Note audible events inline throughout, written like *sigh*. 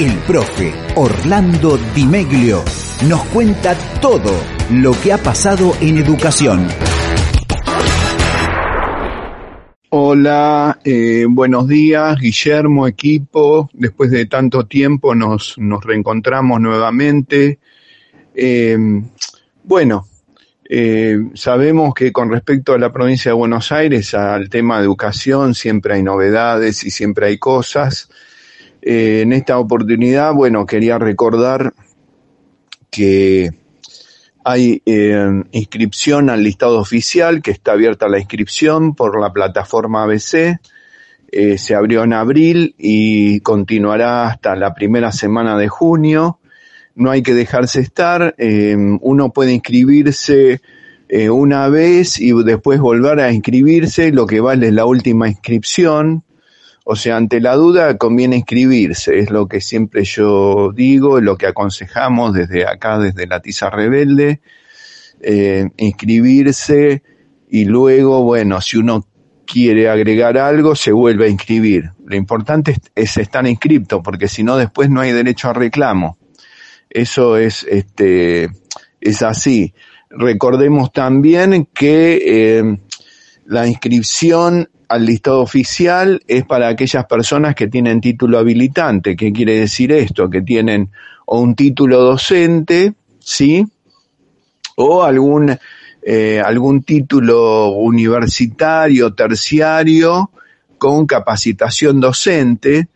El profe Orlando Di Meglio nos cuenta todo lo que ha pasado en educación. Hola, eh, buenos días, Guillermo, equipo. Después de tanto tiempo nos, nos reencontramos nuevamente. Eh, bueno, eh, sabemos que con respecto a la provincia de Buenos Aires, al tema de educación, siempre hay novedades y siempre hay cosas. Eh, en esta oportunidad, bueno, quería recordar que hay eh, inscripción al listado oficial, que está abierta la inscripción por la plataforma ABC. Se abrió en abril y continuará hasta la primera semana de junio. No hay que dejarse estar. Eh, uno puede inscribirse eh, una vez y después volver a inscribirse. Lo que vale es la última inscripción. O sea, ante la duda conviene inscribirse, es lo que siempre yo digo, lo que aconsejamos desde acá, desde la Tiza Rebelde, eh, inscribirse y luego, bueno, si uno quiere agregar algo, se vuelve a inscribir. Lo importante es, es estar inscripto, porque si no, después no hay derecho a reclamo. Eso es, este, es así. Recordemos también que eh, la inscripción al listado oficial es para aquellas personas que tienen título habilitante. ¿Qué quiere decir esto? Que tienen o un título docente, ¿sí? O algún, eh, algún título universitario, terciario, con capacitación docente,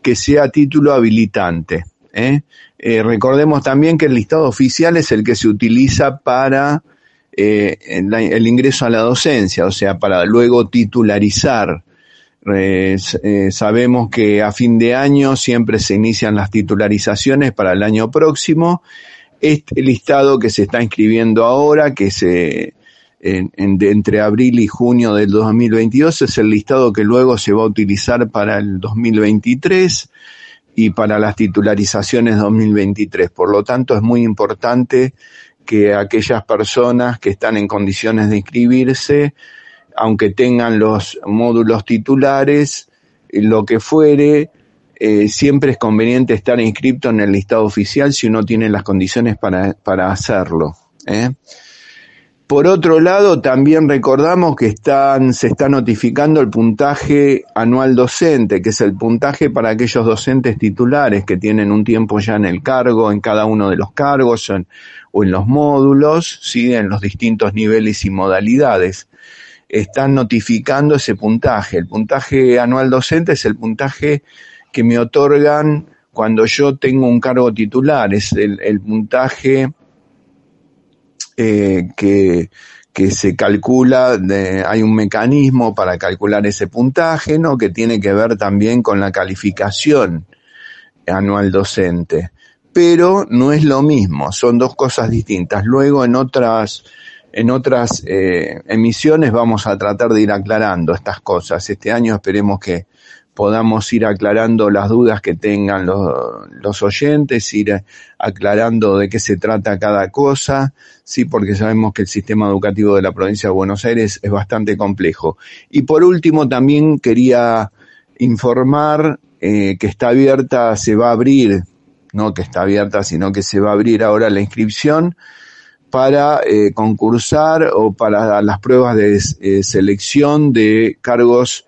que sea título habilitante. ¿Eh? Eh, recordemos también que el listado oficial es el que se utiliza para eh, el, ingreso a la docencia, o sea, para luego titularizar. Sabemos que a fin de año siempre se inician las titularizaciones para el año próximo. Este listado que se está inscribiendo ahora, que se entre abril y junio del 2022, es el listado que luego se va a utilizar para el 2023 y para las titularizaciones 2023. Por lo tanto, es muy importante que aquellas personas que están en condiciones de inscribirse, aunque tengan los módulos titulares, lo que fuere, eh, siempre es conveniente estar inscrito en el listado oficial si uno tiene las condiciones para, para hacerlo. ¿eh? Por otro lado, también recordamos que están, se está notificando el puntaje anual docente, que es el puntaje para aquellos docentes titulares que tienen un tiempo ya en el cargo, en cada uno de los cargos o en los módulos, ¿sí? en los distintos niveles y modalidades. Están notificando ese puntaje. El puntaje anual docente es el puntaje que me otorgan cuando yo tengo un cargo titular, es el puntaje eh, que, que se calcula, hay un mecanismo para calcular ese puntaje, ¿no? Que tiene que ver también con la calificación anual docente. Pero no es lo mismo, son dos cosas distintas. Luego en otras, en otras eh, emisiones vamos a tratar de ir aclarando estas cosas. Este año esperemos que podamos ir aclarando las dudas que tengan los, los, oyentes, ir aclarando de qué se trata cada cosa, sí, porque sabemos que el sistema educativo de la provincia de Buenos Aires es bastante complejo. Y por último, también quería informar eh, que está abierta, se va a abrir, no que está abierta, sino que se va a abrir ahora la inscripción para eh, concursar o para las pruebas de eh, selección de cargos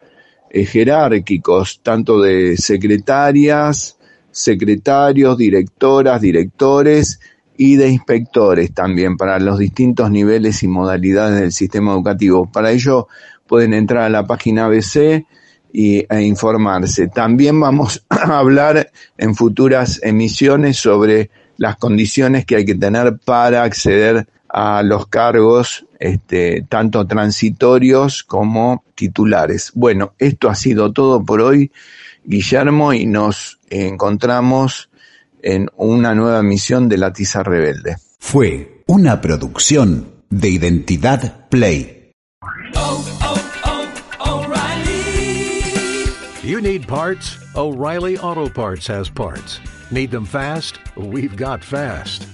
eh, jerárquicos, tanto de secretarias, secretarios, directoras, directores y de inspectores también para los distintos niveles y modalidades del sistema educativo. Para ello pueden entrar a la página ABC y, e informarse. También vamos *clears throat* a hablar en futuras emisiones sobre las condiciones que hay que tener para acceder a los cargos este, tanto transitorios como titulares. Bueno, esto ha sido todo por hoy, Guillermo, y nos encontramos en una nueva misión de La Tiza Rebelde. Fue una producción de Identidad Play. You need parts? O'Reilly Auto Parts has parts. Need them fast? We've got fast.